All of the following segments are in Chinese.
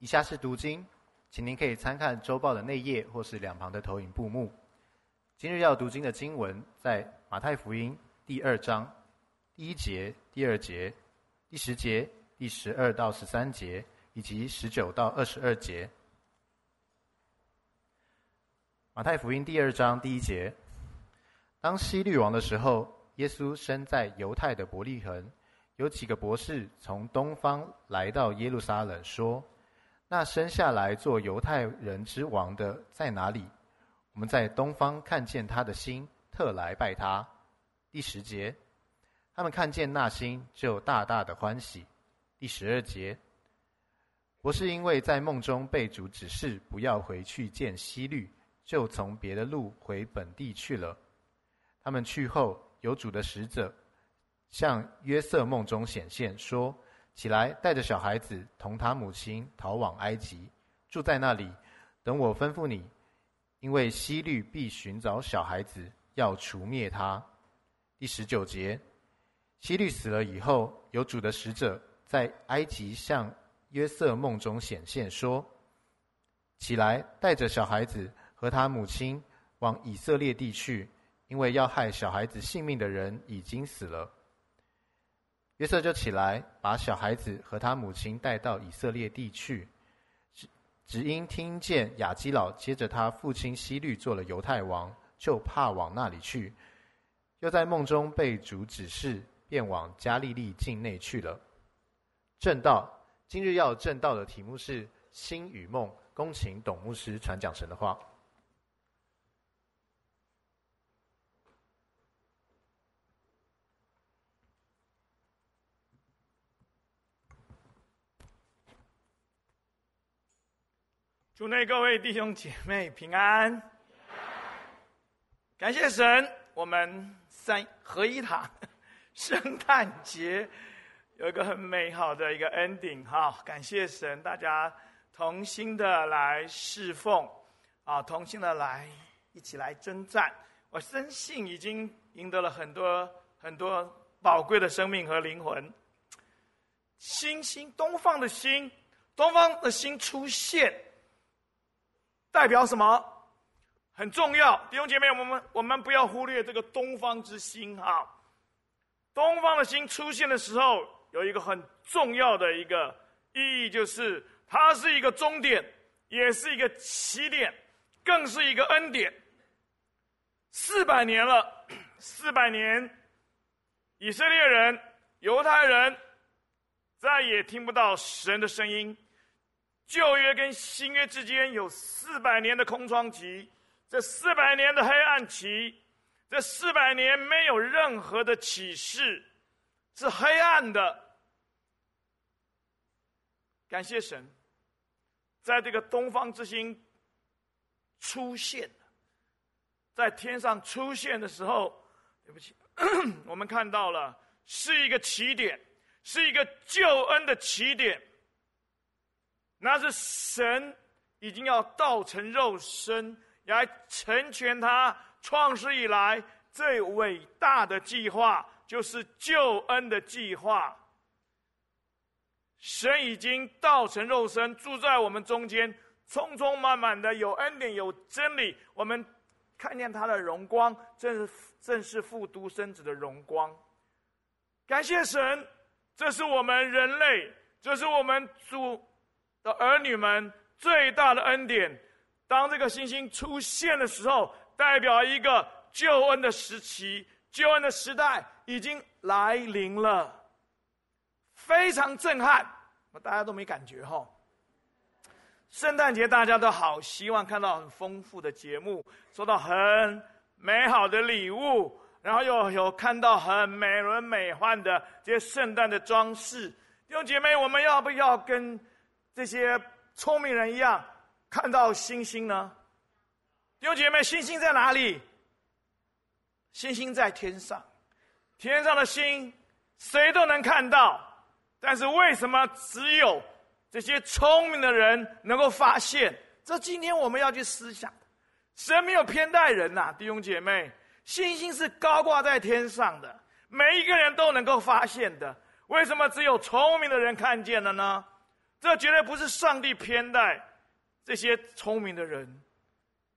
以下是读经，请您可以参看周报的内页或是两旁的投影布幕。今日要读经的经文在马太福音第二章第一节、第二节、第十节、第十二到十三节以及十九到二十二节。马太福音第二章第一节：当希律王的时候，耶稣生在犹太的伯利恒，有几个博士从东方来到耶路撒冷，说。那生下来做犹太人之王的在哪里？我们在东方看见他的星，特来拜他。第十节，他们看见那星，就大大的欢喜。第十二节，博士因为在梦中被主指示不要回去见希律，就从别的路回本地去了。他们去后，有主的使者向约瑟梦中显现，说。起来，带着小孩子同他母亲逃往埃及，住在那里，等我吩咐你。因为希律必寻找小孩子，要除灭他。第十九节，希律死了以后，有主的使者在埃及向约瑟梦中显现，说：起来，带着小孩子和他母亲往以色列地去，因为要害小孩子性命的人已经死了。约瑟就起来，把小孩子和他母亲带到以色列地去。只只因听见雅基老接着他父亲希律做了犹太王，就怕往那里去。又在梦中被主指示，便往加利利境内去了。正道，今日要正道的题目是“星与梦”，恭请董牧师传讲神的话。祝内各位弟兄姐妹平安，感谢神，我们三合一堂 圣诞节有一个很美好的一个 ending 哈，感谢神，大家同心的来侍奉啊，同心的来一起来征战，我深信已经赢得了很多很多宝贵的生命和灵魂。星星，东方的星，东方的星出现。代表什么？很重要，弟兄姐妹，我们我们不要忽略这个东方之星哈。东方的星出现的时候，有一个很重要的一个意义，就是它是一个终点，也是一个起点，更是一个恩典。四百年了，四百年，以色列人、犹太人再也听不到神的声音。旧约跟新约之间有四百年的空窗期，这四百年的黑暗期，这四百年没有任何的启示，是黑暗的。感谢神，在这个东方之星出现，在天上出现的时候，对不起，我们看到了是一个起点，是一个救恩的起点。那是神已经要道成肉身，来成全他创世以来最伟大的计划，就是救恩的计划。神已经道成肉身，住在我们中间，充充满满的有恩典有真理。我们看见他的荣光，正是正是父独生子的荣光。感谢神，这是我们人类，这是我们主。的儿女们最大的恩典，当这个星星出现的时候，代表一个救恩的时期，救恩的时代已经来临了，非常震撼。大家都没感觉哈？圣诞节大家都好希望看到很丰富的节目，收到很美好的礼物，然后又有看到很美轮美奂的这些圣诞的装饰。弟兄姐妹，我们要不要跟？这些聪明人一样看到星星呢？弟兄姐妹，星星在哪里？星星在天上，天上的星谁都能看到，但是为什么只有这些聪明的人能够发现？这今天我们要去思想。神没有偏待人呐，弟兄姐妹，星星是高挂在天上的，每一个人都能够发现的。为什么只有聪明的人看见了呢？这绝对不是上帝偏待这些聪明的人，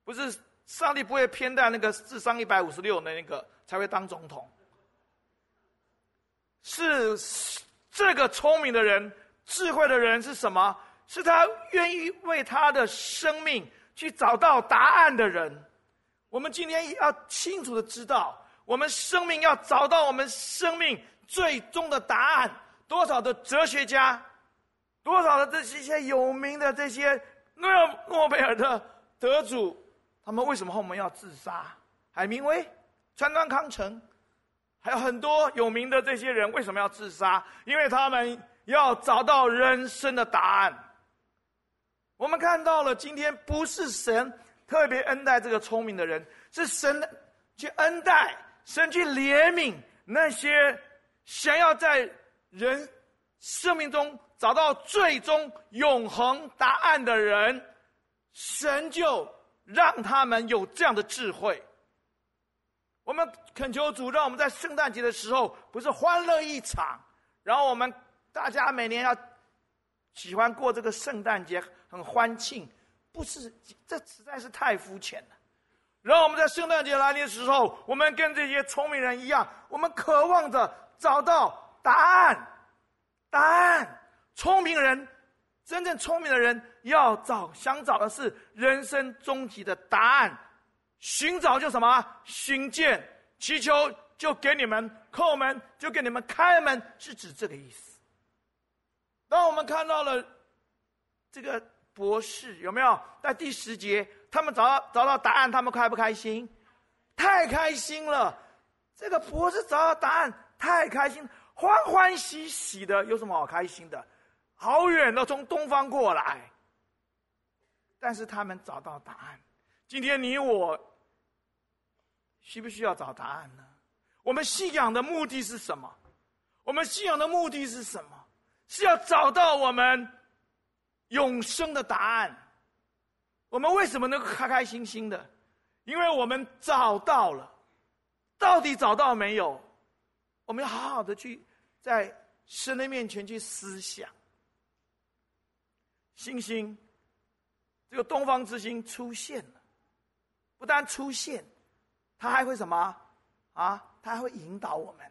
不是上帝不会偏待那个智商一百五十六的那个才会当总统，是这个聪明的人、智慧的人是什么？是他愿意为他的生命去找到答案的人。我们今天要清楚的知道，我们生命要找到我们生命最终的答案。多少的哲学家，多少的这些有名的这些诺诺贝尔的得主，他们为什么后面要自杀？海明威、川端康成，还有很多有名的这些人为什么要自杀？因为他们要找到人生的答案。我们看到了，今天不是神特别恩待这个聪明的人，是神去恩待、神去怜悯那些想要在。人生命中找到最终永恒答案的人，神就让他们有这样的智慧。我们恳求主，让我们在圣诞节的时候不是欢乐一场，然后我们大家每年要喜欢过这个圣诞节，很欢庆，不是，这实在是太肤浅了。然后我们在圣诞节来临的时候，我们跟这些聪明人一样，我们渴望着找到。答案，答案。聪明人，真正聪明的人要找，想找的是人生终极的答案。寻找就什么？寻见，祈求就给你们叩门，就给你们开门，是指这个意思。当我们看到了这个博士，有没有在第十节？他们找到找到答案，他们开不开心？太开心了！这个博士找到答案，太开心。欢欢喜喜的，有什么好开心的？好远的从东方过来，但是他们找到答案。今天你我需不需要找答案呢？我们信仰的目的是什么？我们信仰的目的是什么？是要找到我们永生的答案。我们为什么能够开开心心的？因为我们找到了。到底找到没有？我们要好好的去。在神的面前去思想，星星，这个东方之星出现了，不但出现，它还会什么啊？它还会引导我们，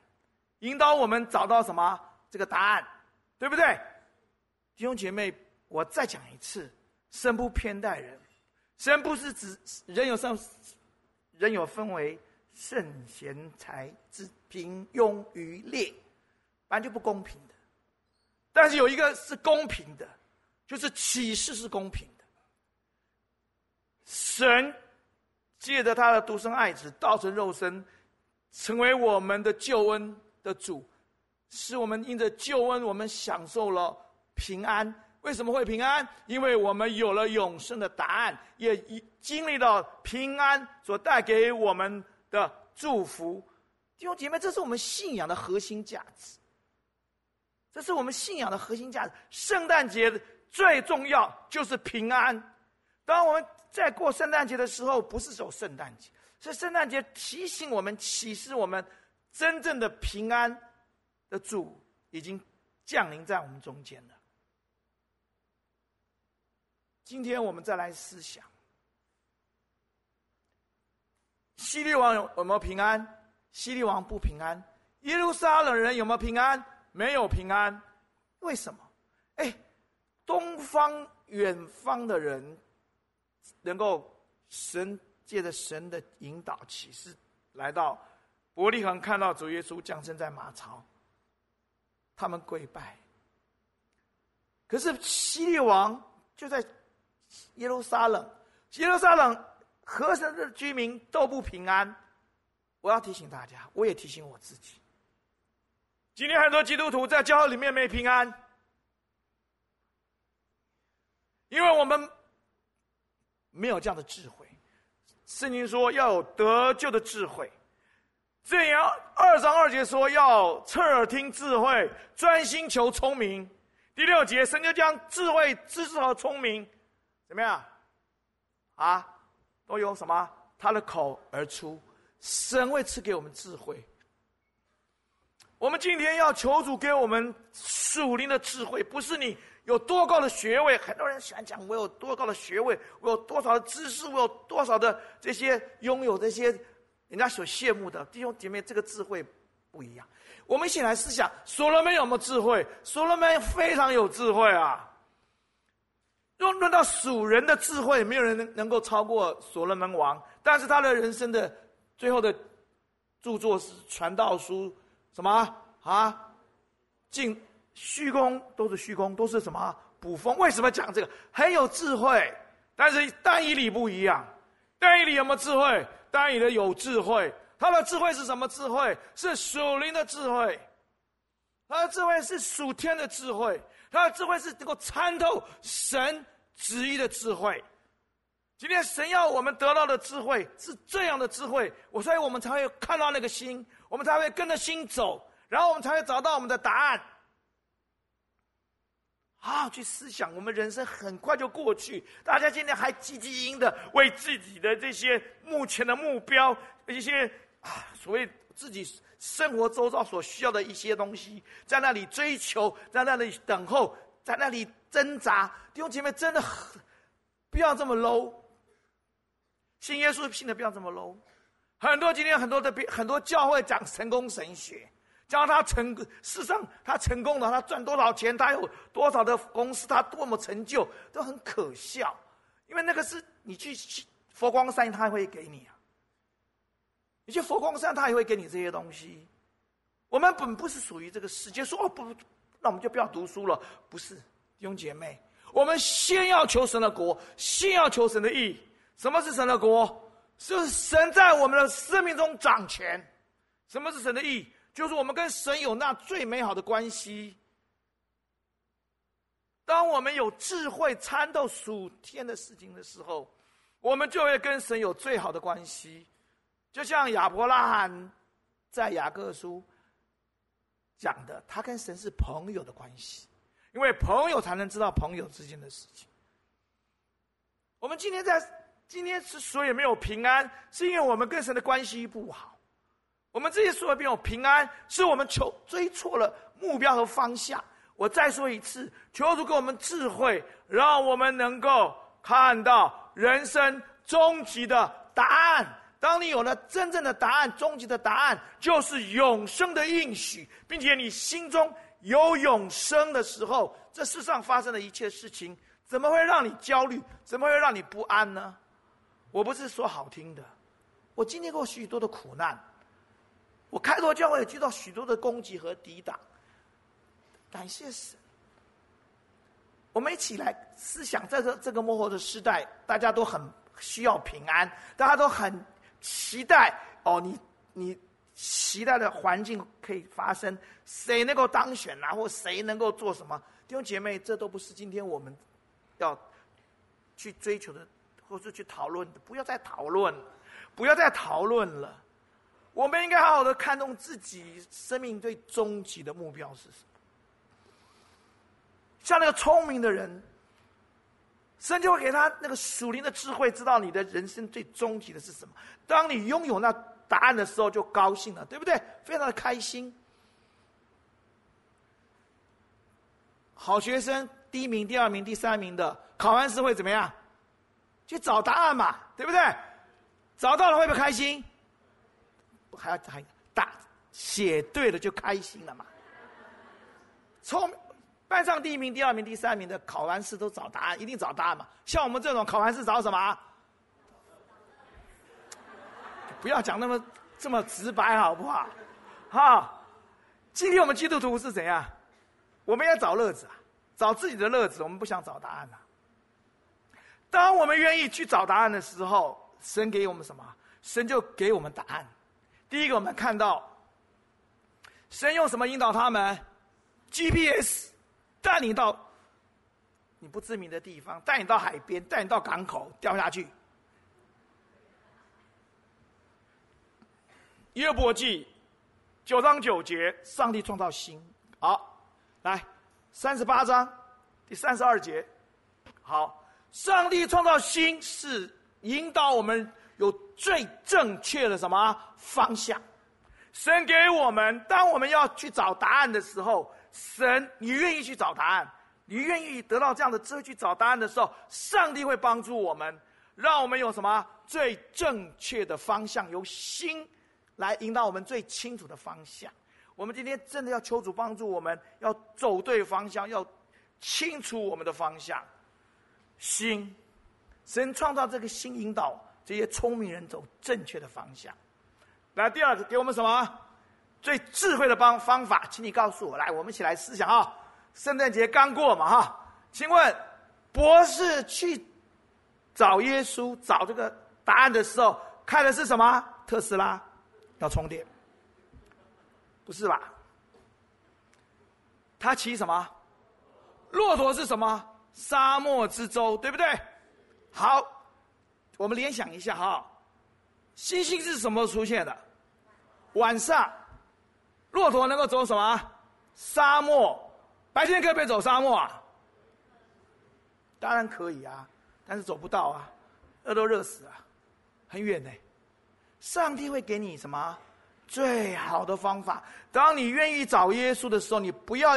引导我们找到什么这个答案，对不对？弟兄姐妹，我再讲一次，神不偏待人，神不是指人有上，人有分为圣贤才智平庸愚劣。反正就不公平的，但是有一个是公平的，就是启示是公平的。神借着他的独生爱子道成肉身，成为我们的救恩的主，使我们因着救恩，我们享受了平安。为什么会平安？因为我们有了永生的答案，也经历了平安所带给我们的祝福。弟兄姐妹，这是我们信仰的核心价值。这是我们信仰的核心价值。圣诞节最重要就是平安。当我们在过圣诞节的时候，不是走圣诞节，是圣诞节提醒我们、启示我们，真正的平安的主已经降临在我们中间了。今天我们再来思想：希律王有有没有平安？希律王不平安。耶路撒冷人有没有平安？没有平安，为什么？哎，东方远方的人，能够神借着神的引导启示，来到伯利恒，看到主耶稣降生在马槽，他们跪拜。可是希律王就在耶路撒冷，耶路撒冷和神的居民都不平安。我要提醒大家，我也提醒我自己。今天很多基督徒在教会里面没平安，因为我们没有这样的智慧。圣经说要有得救的智慧，这样二章二节说要侧耳听智慧，专心求聪明。第六节神就将智慧、知识和聪明怎么样啊？都由什么？他的口而出，神会赐给我们智慧。我们今天要求主给我们属灵的智慧，不是你有多高的学位？很多人喜欢讲我有多高的学位，我有多少的知识，我有多少的这些拥有这些人家所羡慕的弟兄姐妹，这个智慧不一样。我们一起来思想，所罗门有没有智慧？所罗门非常有智慧啊！论论到属人的智慧，没有人能能够超过所罗门王。但是他的人生的最后的著作是传道书，什么啊？进。虚空都是虚空，都是什么捕风？为什么讲这个？很有智慧，但是但以理不一样。但以理有没有智慧？但以理有智慧，他的智慧是什么智慧？是属灵的智慧。他的智慧是属天的智慧，他的智慧是能够参透神旨意的智慧。今天神要我们得到的智慧是这样的智慧，我所以我们才会看到那个心，我们才会跟着心走，然后我们才会找到我们的答案。好好去思想，我们人生很快就过去。大家今天还积极营的为自己的这些目前的目标，一些啊所谓自己生活周遭所需要的一些东西，在那里追求，在那里等候，在那里挣扎。弟兄姐妹，真的很不要这么 low。信耶稣信的不要这么 low。很多今天很多的很多教会讲成功神学。教他成，事实上他成功了，他赚多少钱，他有多少的公司，他多么成就，都很可笑。因为那个是你去佛光山，他会给你啊。你去佛光山，他也会给你这些东西。我们本不是属于这个世界，说哦不，那我们就不要读书了。不是，弟兄姐妹，我们先要求神的国，先要求神的义。什么是神的国？是神在我们的生命中掌权。什么是神的义？就是我们跟神有那最美好的关系。当我们有智慧参透属天的事情的时候，我们就会跟神有最好的关系。就像亚伯拉罕在雅各书讲的，他跟神是朋友的关系，因为朋友才能知道朋友之间的事情。我们今天在今天之所以没有平安，是因为我们跟神的关系不好。我们这些所有没有平安，是我们求追错了目标和方向。我再说一次，求主给我们智慧，让我们能够看到人生终极的答案。当你有了真正的答案，终极的答案就是永生的应许，并且你心中有永生的时候，这世上发生的一切事情，怎么会让你焦虑？怎么会让你不安呢？我不是说好听的，我经历过许多的苦难。我开拓教会遇到许多的攻击和抵挡，感谢神。我们一起来思想，在这这个末后的时代，大家都很需要平安，大家都很期待哦，你你期待的环境可以发生，谁能够当选啊，或谁能够做什么？弟兄姐妹，这都不是今天我们要去追求的，或是去讨论的。不要再讨论，不要再讨论了。我们应该好好的看重自己生命最终极的目标是什么。像那个聪明的人，神就会给他那个属灵的智慧，知道你的人生最终极的是什么。当你拥有那答案的时候，就高兴了，对不对？非常的开心。好学生，第一名、第二名、第三名的，考完试会怎么样？去找答案嘛，对不对？找到了会不会开心？还要还打写对了就开心了嘛？从班上第一名、第二名、第三名的考完试都找答案，一定找答案嘛。像我们这种考完试找什么？不要讲那么这么直白好不好？哈，今天我们基督徒是怎样？我们要找乐子啊，找自己的乐子。我们不想找答案呐。当我们愿意去找答案的时候，神给我们什么？神就给我们答案。第一个，我们看到神用什么引导他们？GPS 带你到你不知名的地方，带你到海边，带你到港口，掉下去。约伯记九章九节，上帝创造心。好，来三十八章第三十二节。好，上帝创造心是引导我们。最正确的什么方向？神给我们，当我们要去找答案的时候，神，你愿意去找答案，你愿意得到这样的智慧去找答案的时候，上帝会帮助我们，让我们有什么最正确的方向，由心来引导我们最清楚的方向。我们今天真的要求主帮助我们，要走对方向，要清楚我们的方向。心，神创造这个心，引导这些聪明人走正确的方向。来，第二个给我们什么？最智慧的方方法，请你告诉我。来，我们一起来思想啊！圣诞节刚过嘛，哈，请问博士去找耶稣找这个答案的时候，开的是什么？特斯拉要充电？不是吧？他骑什么？骆驼是什么？沙漠之舟，对不对？好，我们联想一下哈，星星是什么出现的？晚上。骆驼能够走什么？沙漠。白天可不可以走沙漠啊？当然可以啊，但是走不到啊，热都热死啊，很远呢。上帝会给你什么？最好的方法。当你愿意找耶稣的时候，你不要。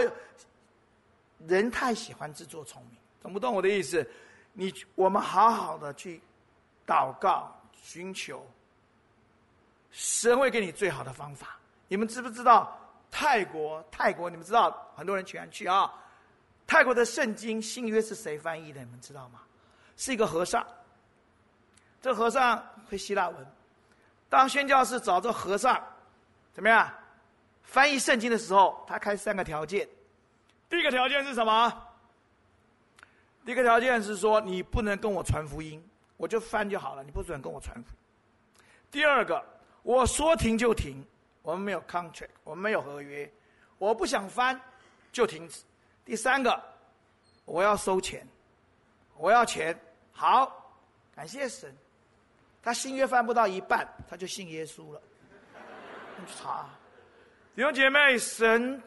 人太喜欢自作聪明，懂不懂我的意思？你我们好好的去祷告、寻求，神会给你最好的方法。你们知不知道泰国？泰国你们知道很多人喜欢去啊。泰国的圣经新约是谁翻译的？你们知道吗？是一个和尚。这和尚会希腊文。当宣教士找这和尚，怎么样？翻译圣经的时候，他开三个条件。第一个条件是什么？第一个条件是说，你不能跟我传福音，我就翻就好了，你不准跟我传。第二个，我说停就停。我们没有 contract，我们没有合约，我不想翻就停止。第三个，我要收钱，我要钱。好，感谢神。他新约翻不到一半，他就信耶稣了。你去查，弟兄姐妹，神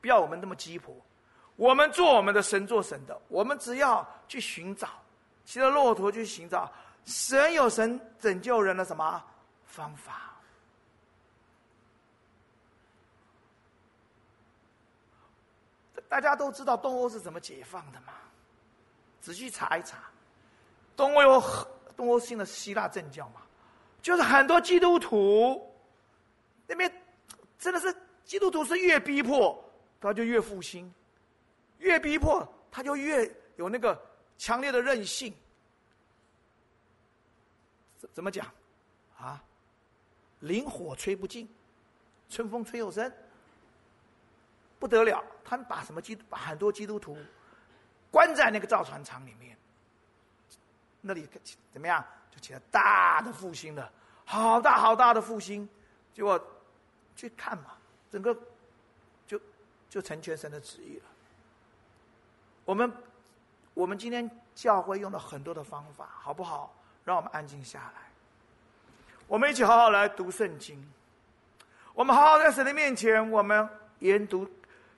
不要我们那么鸡婆，我们做我们的，神做神的。我们只要去寻找，骑着骆驼去寻找，神有神拯救人的什么方法？大家都知道东欧是怎么解放的吗？仔细查一查，东欧有东欧信的希腊正教嘛，就是很多基督徒那边真的是基督徒是越逼迫他就越复兴，越逼迫他就越有那个强烈的任性。怎怎么讲？啊，灵火吹不尽，春风吹又生。不得了，他们把什么基督把很多基督徒关在那个造船厂里面，那里怎么样？就起了大的复兴了，好大好大的复兴。结果去看嘛，整个就就成全神的旨意了。我们我们今天教会用了很多的方法，好不好？让我们安静下来，我们一起好好来读圣经。我们好好在神的面前，我们研读。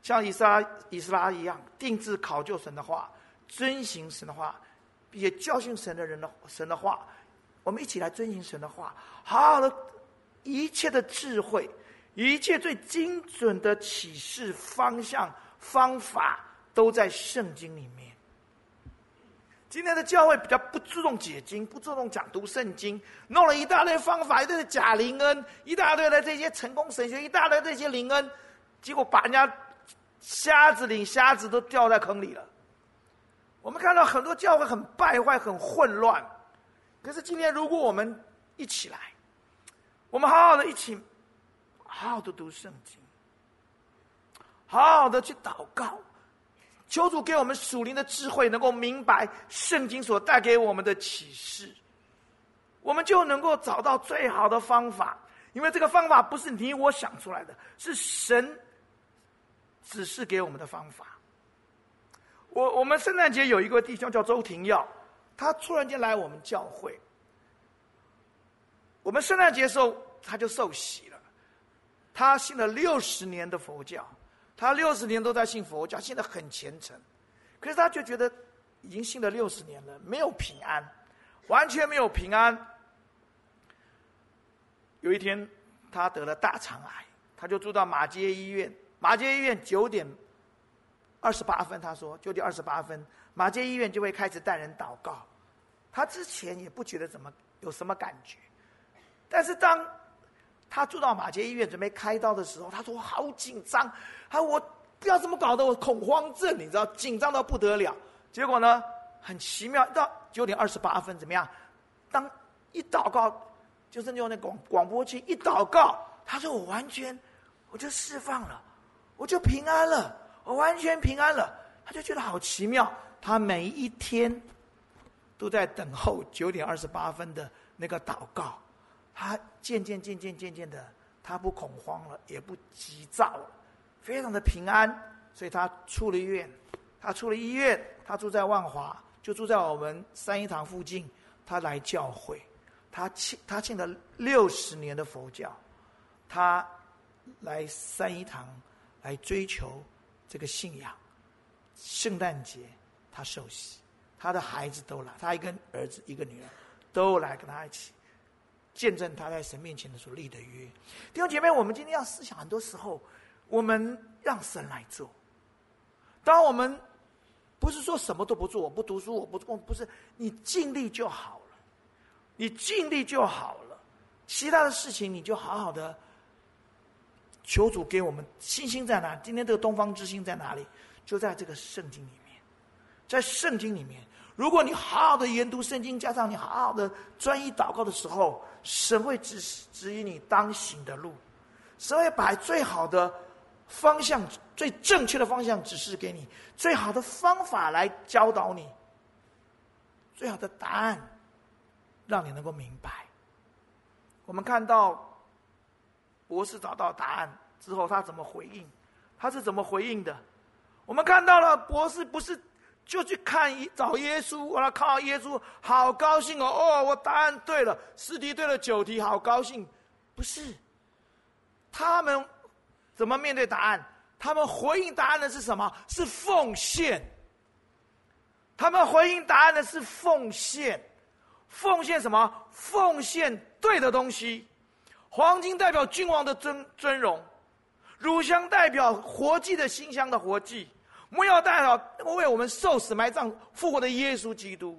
像以斯拉、以斯拉一样，定制考究神的话，遵行神的话，并且教训神的人的神的话，我们一起来遵行神的话，好好的，一切的智慧，一切最精准的启示方向方法，都在圣经里面。今天的教会比较不注重解经，不注重讲读圣经，弄了一大堆方法，一堆的假灵恩，一大堆的这些成功神学，一大堆这些灵恩，结果把人家。瞎子领瞎子都掉在坑里了。我们看到很多教会很败坏、很混乱。可是今天，如果我们一起来，我们好好的一起，好好的读圣经，好好的去祷告，求主给我们属灵的智慧，能够明白圣经所带给我们的启示，我们就能够找到最好的方法。因为这个方法不是你我想出来的，是神。指示给我们的方法。我我们圣诞节有一个弟兄叫周廷耀，他突然间来我们教会。我们圣诞节的时候他就受洗了，他信了六十年的佛教，他六十年都在信佛教，信得很虔诚。可是他就觉得已经信了六十年了，没有平安，完全没有平安。有一天他得了大肠癌，他就住到马街医院。马街医院九点二十八分，他说九点二十八分，马街医院就会开始带人祷告。他之前也不觉得怎么有什么感觉，但是当他住到马杰医院准备开刀的时候，他说我好紧张，他我不要这么搞的我恐慌症，你知道，紧张到不得了。结果呢，很奇妙，到九点二十八分怎么样？当一祷告，就是用那广广播器一祷告，他说我完全我就释放了，我就平安了，我完全平安了。他就觉得好奇妙，他每一天。都在等候九点二十八分的那个祷告，他渐渐渐渐渐渐的，他不恐慌了，也不急躁了，非常的平安。所以他出了院，他出了医院，他住在万华，就住在我们三一堂附近。他来教会，他信他信了六十年的佛教，他来三一堂来追求这个信仰。圣诞节他受洗。他的孩子都来，他一个儿子一个女儿都来跟他一起见证他在神面前的所立的约。弟兄姐妹，我们今天要思想，很多时候我们让神来做。当我们不是说什么都不做，我不读书，我不我不是，你尽力就好了，你尽力就好了。其他的事情你就好好的求主给我们信心在哪？今天这个东方之星在哪里？就在这个圣经里面。在圣经里面，如果你好好的研读圣经，加上你好好的专一祷告的时候，神会指指引你当行的路，神会把最好的方向、最正确的方向指示给你，最好的方法来教导你，最好的答案，让你能够明白。我们看到博士找到答案之后，他怎么回应？他是怎么回应的？我们看到了博士不是。就去看一找耶稣，我来看耶稣，好高兴哦！哦，我答案对了，四题对了九题，好高兴。不是，他们怎么面对答案？他们回应答案的是什么？是奉献。他们回应答案的是奉献，奉献什么？奉献对的东西。黄金代表君王的尊尊荣，乳香代表活祭的馨香的活祭。我们要代表为我们受死埋葬复活的耶稣基督。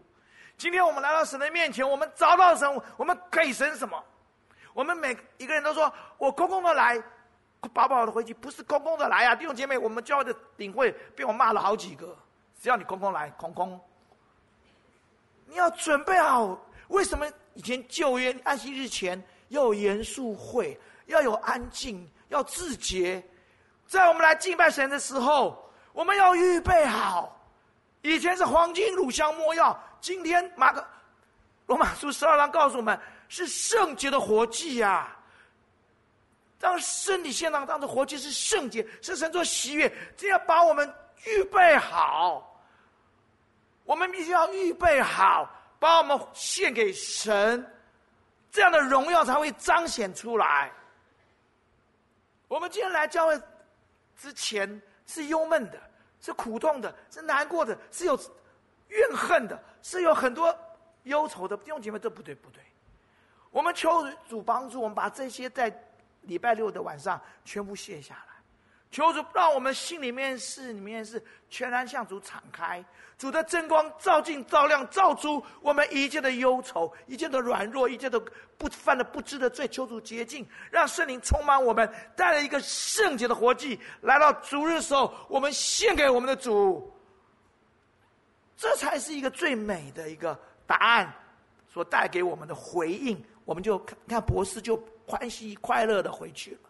今天我们来到神的面前，我们找到神，我们给神什么？我们每一个人都说：“我空空的来，饱饱的回去。”不是空空的来啊，弟兄姐妹，我们教会的领会被我骂了好几个。只要你空空来，空空。你要准备好。为什么以前旧约安息日前要有严肃会，要有安静，要自洁？在我们来敬拜神的时候。我们要预备好，以前是黄金、乳香、没药，今天马可罗马书十二章告诉我们是圣洁的活祭呀、啊。当身体献上当作活祭是圣洁，是神所喜悦，这要把我们预备好。我们必须要预备好，把我们献给神，这样的荣耀才会彰显出来。我们今天来教会之前是忧闷的。是苦痛的，是难过的，是有怨恨的，是有很多忧愁的。弟兄姐妹，这不对，不对。我们求主帮助我们，把这些在礼拜六的晚上全部卸下来。求主让我们心里面是里面是全然向主敞开，主的真光照进、照亮、照出我们一切的忧愁、一切的软弱、一切的不犯的不知的罪。求主洁净，让圣灵充满我们，带来一个圣洁的活祭。来到主日的时候，我们献给我们的主，这才是一个最美的一个答案，所带给我们的回应。我们就看看博士就欢喜快乐的回去了。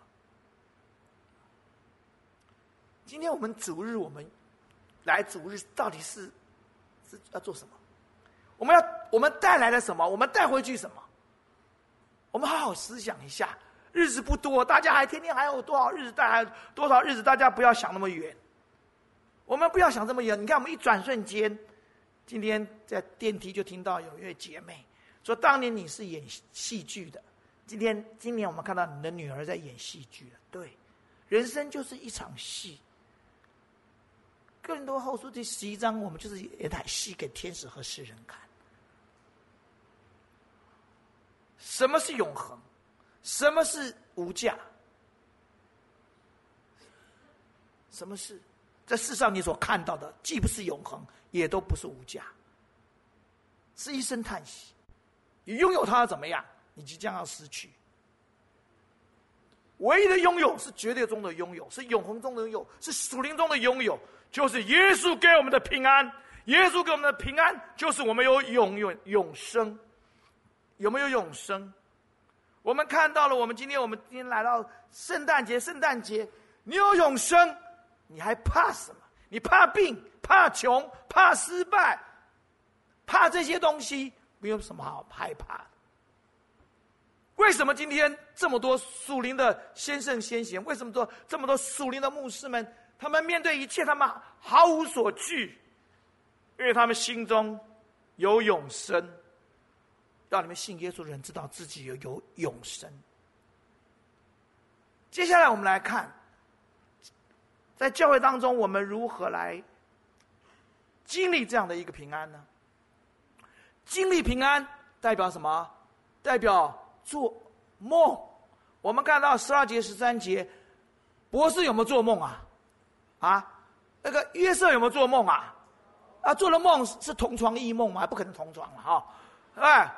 今天我们主日，我们来主日到底是是要做什么？我们要我们带来了什么？我们带回去什么？我们好好思想一下。日子不多，大家还天天还有多少日子？大家多少日子？大家不要想那么远。我们不要想这么远。你看，我们一转瞬间，今天在电梯就听到有一位姐妹说：“当年你是演戏剧的，今天今年我们看到你的女儿在演戏剧了。”对，人生就是一场戏。哥林多后书第十一章，我们就是演台戏给天使和世人看。什么是永恒？什么是无价？什么是在世上你所看到的，既不是永恒，也都不是无价，是一声叹息。你拥有它怎么样？你即将要失去。唯一的拥有是绝对中的拥有，是永恒中的拥有，是属灵中的拥有，就是耶稣给我们的平安。耶稣给我们的平安，就是我们有永永永生。有没有永生？我们看到了，我们今天我们今天来到圣诞节，圣诞节，你有永生，你还怕什么？你怕病？怕穷？怕失败？怕这些东西？没有什么好害怕的。为什么今天这么多属灵的先圣先贤？为什么说这么多属灵的牧师们？他们面对一切，他们毫无所惧，因为他们心中有永生。让你们信耶稣的人知道自己有有永生。接下来我们来看，在教会当中，我们如何来经历这样的一个平安呢？经历平安代表什么？代表做梦。我们看到十二节、十三节，博士有没有做梦啊？啊，那个约瑟有没有做梦啊？啊，做了梦是同床异梦吗？不可能同床了哈，哎。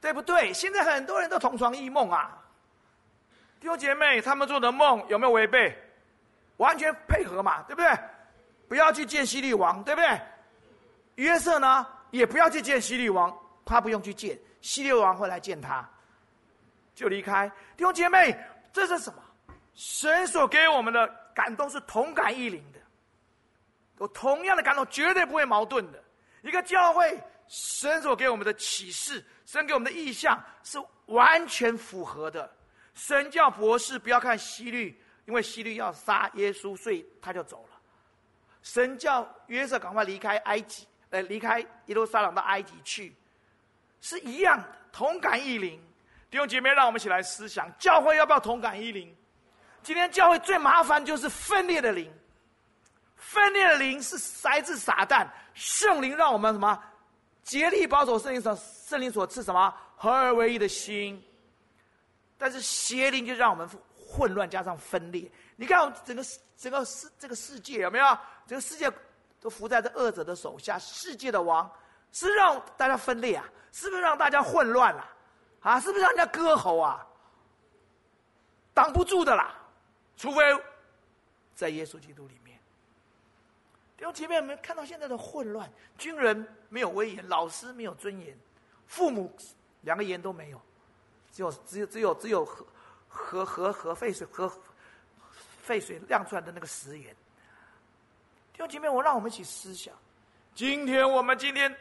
对不对？现在很多人都同床异梦啊，弟兄姐妹，他们做的梦有没有违背？完全配合嘛，对不对？不要去见西利王，对不对？约瑟呢，也不要去见西利王，他不用去见，西利王会来见他，就离开。弟兄姐妹，这是什么？神所给我们的感动是同感异灵的，有同样的感动，绝对不会矛盾的。一个教会，神所给我们的启示。神给我们的意象是完全符合的。神叫博士不要看希律，因为希律要杀耶稣，所以他就走了。神叫约瑟赶快离开埃及，呃，离开耶路撒冷到埃及去，是一样的，同感异灵。弟兄姐妹，让我们一起来思想：教会要不要同感异灵？今天教会最麻烦就是分裂的灵，分裂的灵是来自撒旦，圣灵让我们什么？竭力保守圣灵所圣灵所赐什么合而为一的心，但是邪灵就让我们混乱加上分裂。你看，我们整个整个世这个世界有没有？这个世界都伏在这恶者的手下，世界的王是让大家分裂啊？是不是让大家混乱了？啊，是不是让人家割喉啊？挡不住的啦，除非在耶稣基督里面。弟兄姐妹们，看到现在的混乱，军人没有威严，老师没有尊严，父母两个言都没有，只有只有只有只有核核核核废水核废水亮出来的那个食盐。弟兄姐妹，我让我们一起思想，今天我们今天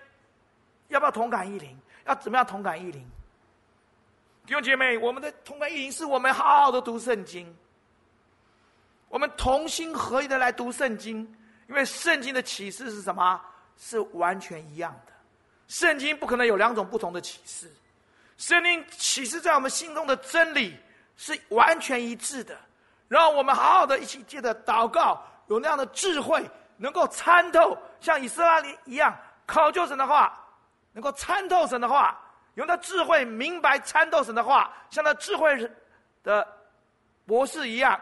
要不要同感异灵？要怎么样同感异灵？弟兄姐妹，我们的同感异灵是我们好好的读圣经，我们同心合意的来读圣经。因为圣经的启示是什么？是完全一样的。圣经不可能有两种不同的启示。圣经启示在我们心中的真理是完全一致的。让我们好好的一起借着祷告，有那样的智慧，能够参透，像以斯拉一样考究神的话，能够参透神的话，有那智慧明白参透神的话，像那智慧的博士一样，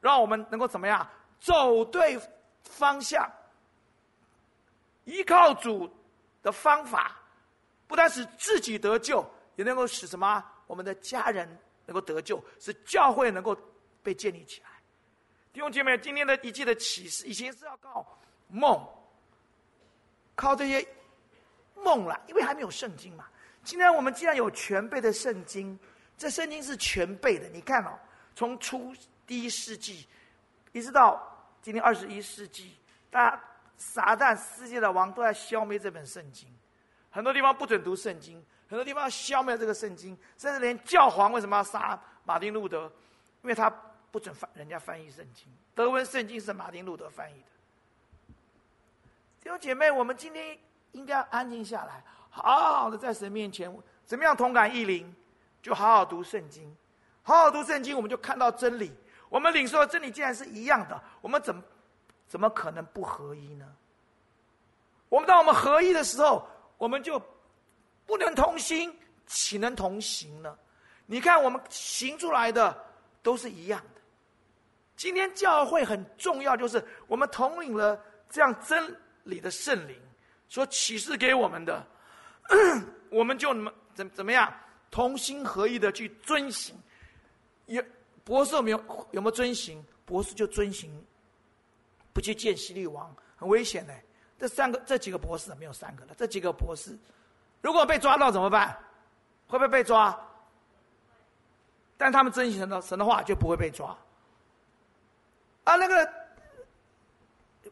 让我们能够怎么样走对方向，依靠主的方法，不但使自己得救，也能够使什么？我们的家人能够得救，使教会能够被建立起来。弟兄姐妹，今天的一切的启示，以前是要靠梦，靠这些梦了，因为还没有圣经嘛。今天我们既然有全备的圣经，这圣经是全备的。你看哦，从初第一世纪一直到。今天二十一世纪，大撒旦世界的王都在消灭这本圣经，很多地方不准读圣经，很多地方要消灭这个圣经，甚至连教皇为什么要杀马丁路德？因为他不准翻人家翻译圣经，德文圣经是马丁路德翻译的。弟兄姐妹，我们今天应该安静下来，好好的在神面前，怎么样同感异灵，就好好读圣经，好好读圣经，我们就看到真理。我们领受的真理既然是一样的，我们怎么怎么可能不合一呢？我们当我们合一的时候，我们就不能同心，岂能同行呢？你看，我们行出来的都是一样的，今天教会很重要，就是我们统领了这样真理的圣灵所启示给我们的，我们就怎么怎么样同心合意的去遵行。也博士有没有有没有遵行？博士就遵行，不去见希律王，很危险呢。这三个这几个博士没有三个了，这几个博士，如果被抓到怎么办？会不会被抓？但他们遵行神的神的话，就不会被抓。啊，那个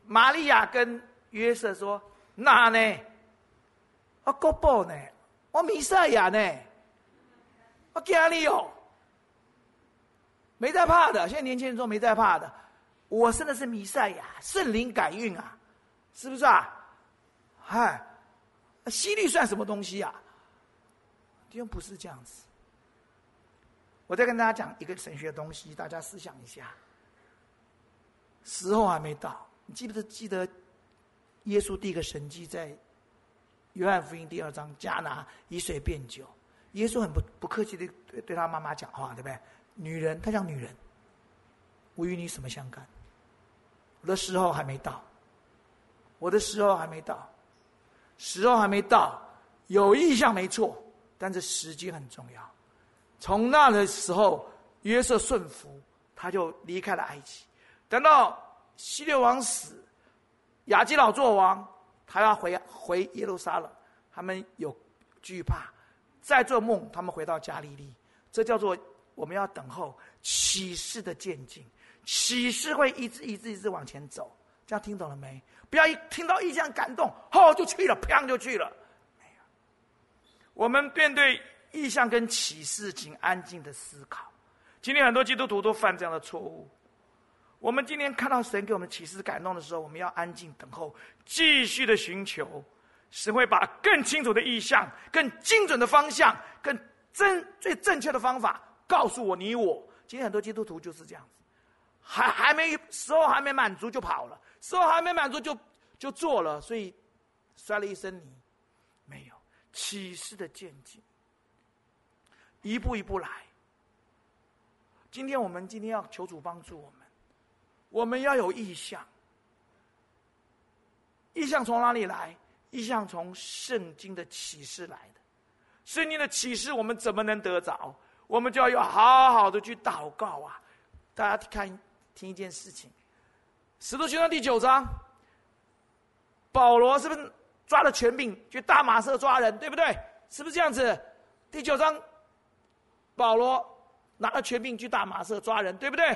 玛利亚跟约瑟说：“那呢？我国宝呢？我弥赛亚呢？我惊你哦！没在怕的，现在年轻人说没在怕的。我生的是弥赛亚，圣灵感孕啊！”是不是啊？嗨，希律算什么东西啊？因为不是这样子。我再跟大家讲一个神学的东西，大家思想一下。时候还没到，你记不记得耶稣第一个神迹在约翰福音第二章，迦拿以水变酒。耶稣很不不客气的对对他妈妈讲话，对不对？女人，他讲女人，我与你什么相干？我的时候还没到。我的时候还没到，时候还没到，有意向没错，但是时机很重要。从那的时候，约瑟顺服，他就离开了埃及。等到希律王死，亚基老做王，他要回回耶路撒冷，他们有惧怕，再做梦，他们回到加利利。这叫做我们要等候启示的渐进，启示会一直一直一直往前走。这样听懂了没？不要一听到异象感动，吼就去了，砰就去了。没有，我们面对异象跟启示，请安静的思考。今天很多基督徒都犯这样的错误。我们今天看到神给我们启示感动的时候，我们要安静等候，继续的寻求。神会把更清楚的意向、更精准的方向、更真最正确的方法告诉我你我。今天很多基督徒就是这样子，还还没时候还没满足就跑了。时候还没满足就就做了，所以摔了一身泥。没有启示的渐进，一步一步来。今天我们今天要求主帮助我们，我们要有意向。意向从哪里来？意向从圣经的启示来的。圣经的启示我们怎么能得着？我们就要有好好的去祷告啊！大家看听一件事情。使徒行传第九章，保罗是不是抓了权柄去大马色抓人，对不对？是不是这样子？第九章，保罗拿了权柄去大马色抓人，对不对？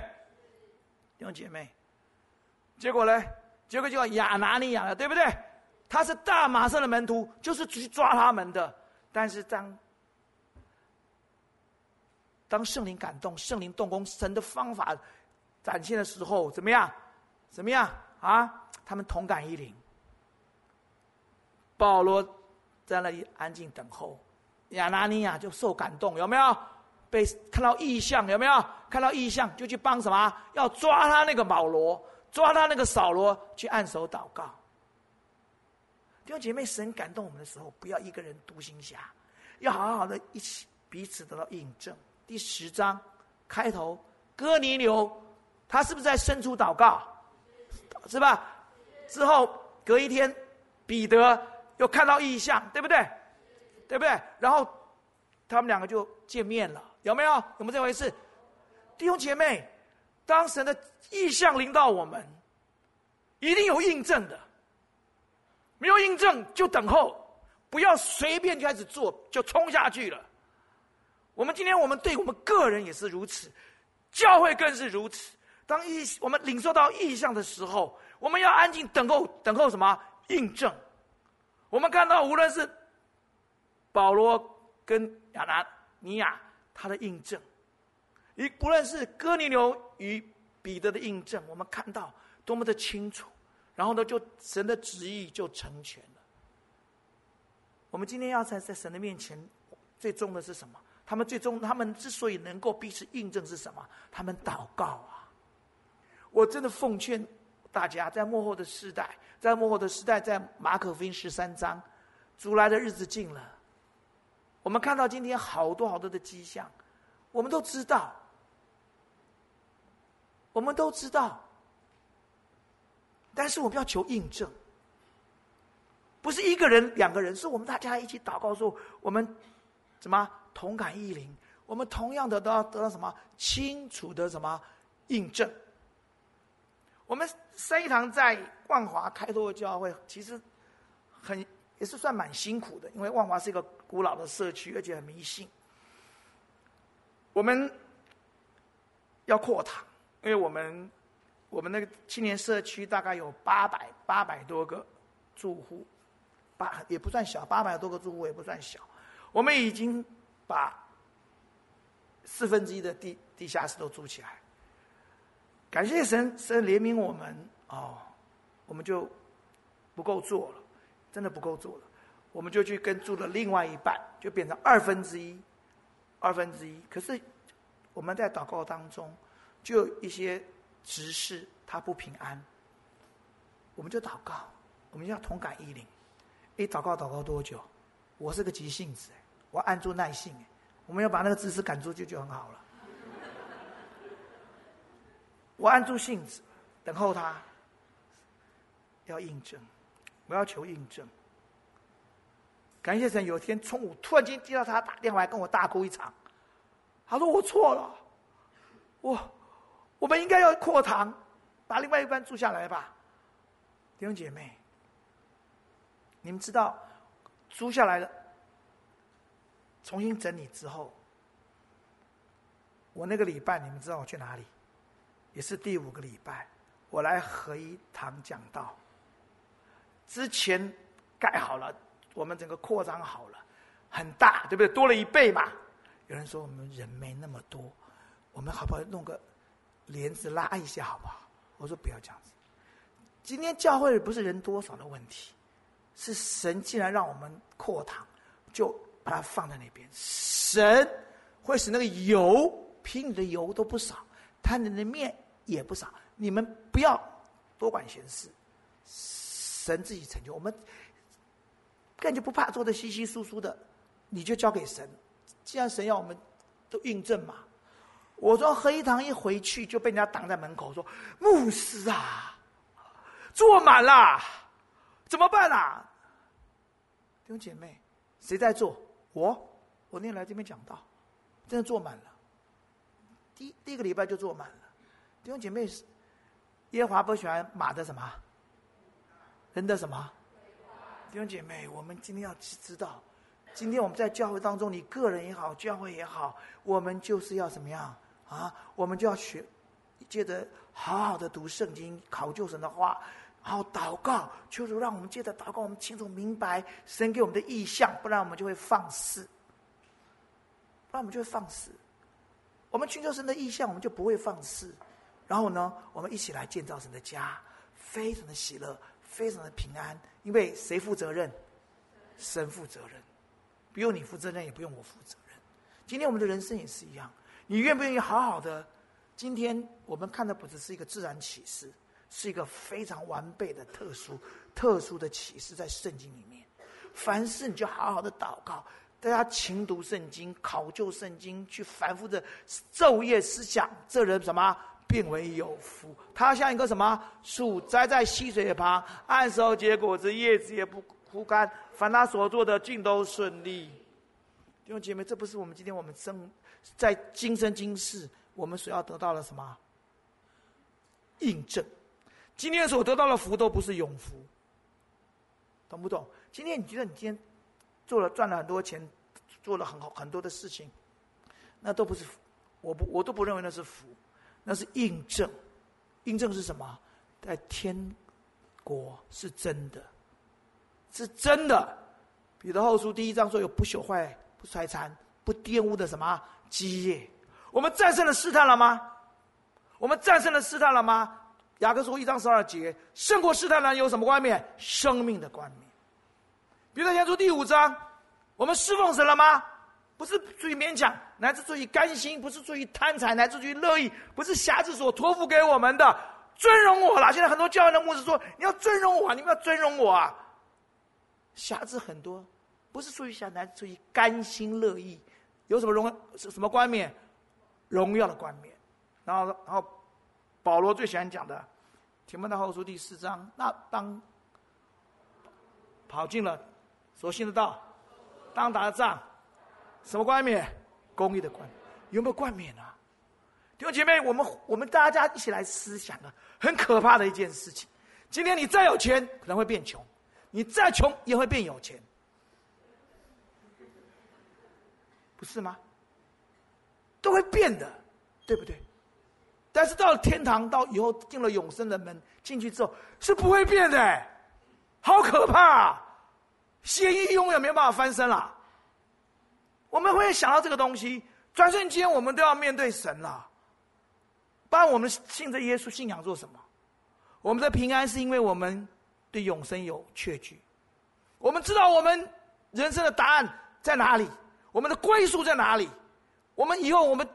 弟兄姐妹，结果呢？结果就亚拿尼亚了，对不对？他是大马色的门徒，就是去抓他们的。但是当当圣灵感动、圣灵动工、神的方法展现的时候，怎么样？怎么样啊？他们同感一灵。保罗在那里安静等候，亚拿尼亚就受感动，有没有？被看到异象，有没有？看到异象就去帮什么？要抓他那个保罗，抓他那个扫罗，去按手祷告。弟兄姐妹，神感动我们的时候，不要一个人独行侠，要好好的一起彼此得到印证。第十章开头，哥尼流他是不是在伸出祷告？是吧？之后隔一天，彼得又看到异象，对不对？对不对？然后他们两个就见面了，有没有？有没有这回事？弟兄姐妹，当神的异象临到我们，一定有印证的。没有印证就等候，不要随便就开始做，就冲下去了。我们今天我们对我们个人也是如此，教会更是如此。当意我们领受到意象的时候，我们要安静等候，等候什么印证？我们看到无论是保罗跟亚拿尼亚他的印证，一不论是哥尼流与彼得的印证，我们看到多么的清楚，然后呢，就神的旨意就成全了。我们今天要在在神的面前，最终的是什么？他们最终他们之所以能够彼此印证是什么？他们祷告啊。我真的奉劝大家，在幕后的时代，在幕后的时代，在马可福音十三章，主来的日子近了。我们看到今天好多好多的迹象，我们都知道。我我们都知道。但是我们要求印证，不是一个人、两个人，是我们大家一起祷告说，我们怎么同感异灵？我们同样的都要得到什么清楚的什么印证？我们三一堂在万华开拓教会，其实很也是算蛮辛苦的，因为万华是一个古老的社区，而且很迷信。我们要扩堂，因为我们。我们那个青年社区大概有八百八百多个住户，八也不算小，八百多个住户也不算小。我们已经把四分之一的地地下室都租起来。感谢神，神怜悯我们哦，我们就不够做了，真的不够做了，我们就去跟住了另外一半，就变成二分之一，二分之一。可是我们在祷告当中，就有一些。执事他不平安，我们就祷告，我们要同感异灵。一祷告祷告多久？我是个急性子，我按住耐性，我们要把那个执事赶出去就很好了。我按住性子，等候他，要印证，我要求印证。感谢神，有一天中午突然间接到他打电话来跟我大哭一场，他说我错了，我。我们应该要扩堂，把另外一半住下来吧，弟兄姐妹。你们知道，租下来了，重新整理之后，我那个礼拜你们知道我去哪里？也是第五个礼拜，我来合一堂讲道。之前盖好了，我们整个扩张好了，很大，对不对？多了一倍嘛。有人说我们人没那么多，我们好不好弄个？帘子拉一下好不好？我说不要这样子。今天教会不是人多少的问题，是神既然让我们扩堂，就把它放在那边。神会使那个油，瓶里的油都不少，摊里的面也不少。你们不要多管闲事，神自己成就。我们根本就不怕做的稀稀疏疏的，你就交给神。既然神要我们都印证嘛。我说合一堂一回去就被人家挡在门口，说：“牧师啊，坐满了，怎么办啊？”弟兄姐妹，谁在坐？我，我那天来这边讲道，真的坐满了。第第一个礼拜就坐满了。弟兄姐妹是，耶华不喜欢马的什么？人的什么？弟兄姐妹，我们今天要知道，今天我们在教会当中，你个人也好，教会也好，我们就是要怎么样？啊，我们就要学，接着好好的读圣经，考究神的话，好祷告，求主让我们接着祷告，我们清楚明白神给我们的意象，不然我们就会放肆，不然我们就会放肆。我们寻求神的意向，我们就不会放肆。然后呢，我们一起来建造神的家，非常的喜乐，非常的平安。因为谁负责任？神负责任，不用你负责任，也不用我负责任。今天我们的人生也是一样。你愿不愿意好好的？今天我们看的不只是一个自然启示，是一个非常完备的特殊、特殊的启示在圣经里面。凡事你就好好的祷告，大家勤读圣经、考究圣经，去反复的昼夜思想。这人什么？变为有福。他像一个什么树栽在溪水旁，按时候结果子，叶子也不枯干。凡他所做的，尽都顺利。弟兄姐妹，这不是我们今天我们生。在今生今世，我们所要得到的什么？印证。今天所得到的福都不是永福，懂不懂？今天你觉得你今天做了赚了很多钱，做了很好很多的事情，那都不是福，我不我都不认为那是福，那是印证。印证是什么？在天国是真的，是真的。彼得后书第一章说有不朽坏、不衰残、不玷污的什么？基业，我们战胜了试探了吗？我们战胜了试探了吗？雅各书一章十二节，胜过试探的人有什么冠冕？生命的冠冕。彼得前书第五章，我们侍奉神了吗？不是出于勉强，乃是出于甘心；不是出于贪财，乃是出于乐意；不是辖制所托付给我们的，尊荣我了。现在很多教会的牧师说：“你要尊荣我，你们要尊荣我啊！”瑕疵很多，不是出于辖，乃是出于甘心乐意。有什么荣什么冠冕？荣耀的冠冕。然后，然后保罗最喜欢讲的，提摩太后书第四章，那当跑进了所信的道，当打的仗，什么冠冕？公义的冠，有没有冠冕啊？弟兄姐妹，我们我们大家一起来思想啊，很可怕的一件事情。今天你再有钱，可能会变穷；你再穷，也会变有钱，不是吗？都会变的，对不对？但是到了天堂，到以后进了永生的门，进去之后是不会变的，好可怕啊！血液永远没办法翻身了。我们会想到这个东西，转瞬间我们都要面对神了。不然我们信着耶稣信仰做什么？我们的平安是因为我们对永生有确据，我们知道我们人生的答案在哪里，我们的归宿在哪里。我们以后我们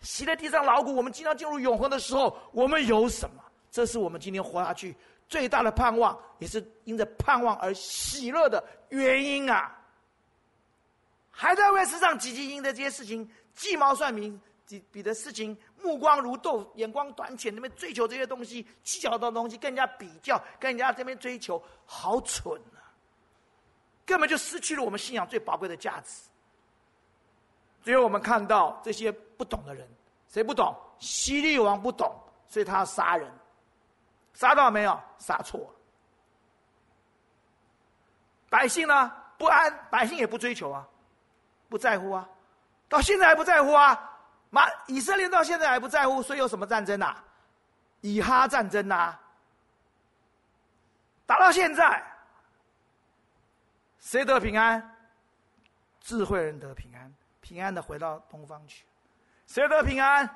息在地上劳苦，我们即将进入永恒的时候，我们有什么？这是我们今天活下去最大的盼望，也是因着盼望而喜乐的原因啊！还在为世上汲汲营营的这些事情鸡毛蒜皮比比的事情，目光如豆，眼光短浅，那边追求这些东西，计较的东西，跟人家比较，跟人家这边追求，好蠢啊！根本就失去了我们信仰最宝贵的价值。只有我们看到这些不懂的人，谁不懂？希律王不懂，所以他要杀人，杀到没有？杀错了。百姓呢？不安，百姓也不追求啊，不在乎啊，到现在还不在乎啊。马以色列到现在还不在乎，所以有什么战争呐？以哈战争呐，打到现在，谁得平安？智慧人得平安。平安的回到东方去，谁得平安？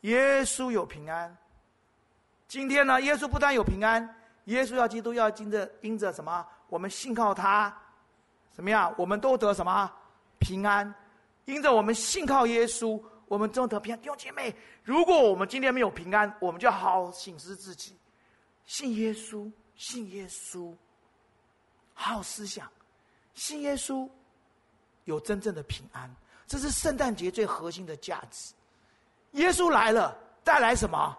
耶稣有平安。今天呢，耶稣不但有平安，耶稣要基督要因着因着什么？我们信靠他，怎么样？我们都得什么？平安。因着我们信靠耶稣，我们都得平安。弟兄姐妹，如果我们今天没有平安，我们就好好省思自己。信耶稣，信耶稣，好思想，信耶稣有真正的平安。这是圣诞节最核心的价值。耶稣来了，带来什么？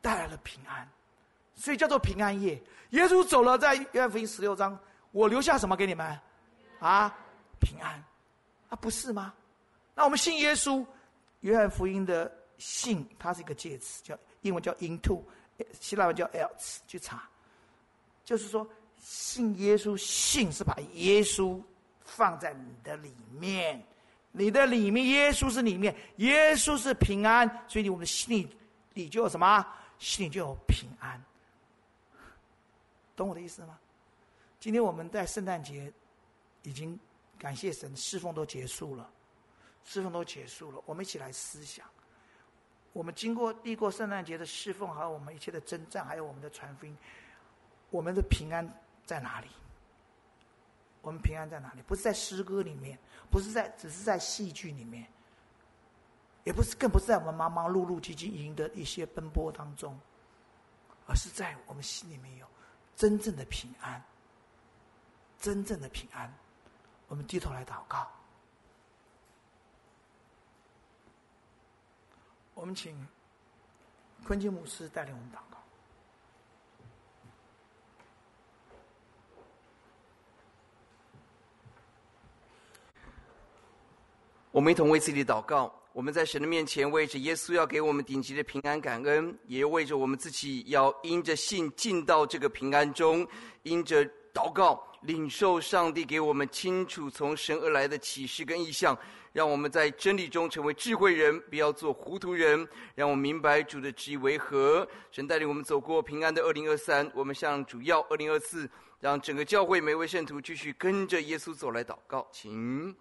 带来了平安，所以叫做平安夜。耶稣走了，在约翰福音十六章，我留下什么给你们？啊，平安，啊，不是吗？那我们信耶稣，约翰福音的信，它是一个介词，叫英文叫 into，希腊文叫 else，去查，就是说信耶稣，信是把耶稣放在你的里面。你的里面，耶稣是里面，耶稣是平安，所以你我们的心里里就有什么？心里就有平安。懂我的意思吗？今天我们在圣诞节已经感谢神，侍奉都结束了，侍奉都结束了，我们一起来思想，我们经过历过圣诞节的侍奉，还有我们一切的征战，还有我们的传福音，我们的平安在哪里？我们平安在哪里？不是在诗歌里面，不是在，只是在戏剧里面，也不是，更不是在我们忙忙碌碌、汲汲营的一些奔波当中，而是在我们心里面有真正的平安，真正的平安。我们低头来祷告，我们请坤金牧师带领我们祷告。我们一同为自己祷告。我们在神的面前，为着耶稣要给我们顶级的平安感恩，也为着我们自己要因着信进到这个平安中，因着祷告领受上帝给我们清楚从神而来的启示跟意象，让我们在真理中成为智慧人，不要做糊涂人。让我们明白主的旨意为何。神带领我们走过平安的二零二三，我们向主要二零二四，让整个教会每位圣徒继续跟着耶稣走来祷告，请。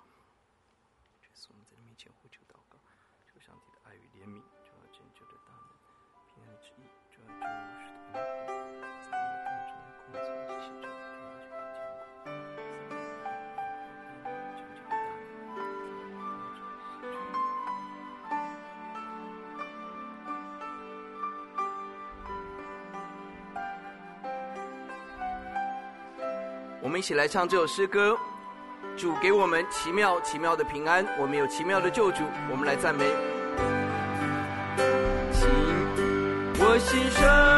一起来唱这首诗歌，主给我们奇妙奇妙的平安，我们有奇妙的救主，我们来赞美。我心声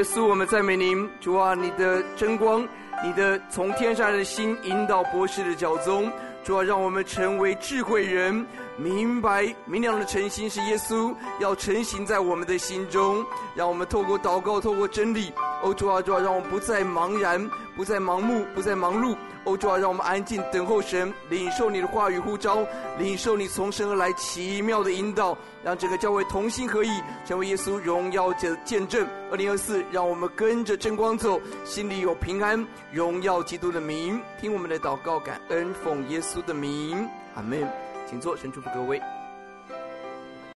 耶稣，我们赞美您，主啊，你的真光，你的从天上的心引导博士的脚踪，主啊，让我们成为智慧人，明白明亮的晨星是耶稣要成行在我们的心中，让我们透过祷告，透过真理，哦，主啊，主啊，让我们不再茫然，不再盲目，不再忙碌。欧，主啊，让我们安静等候神，领受你的话语呼召，领受你从神而来奇妙的引导，让整个教会同心合意，成为耶稣荣耀的见证。二零二四，让我们跟着真光走，心里有平安，荣耀基督的名。听我们的祷告，感恩奉耶稣的名，阿门。请坐，神祝福各位。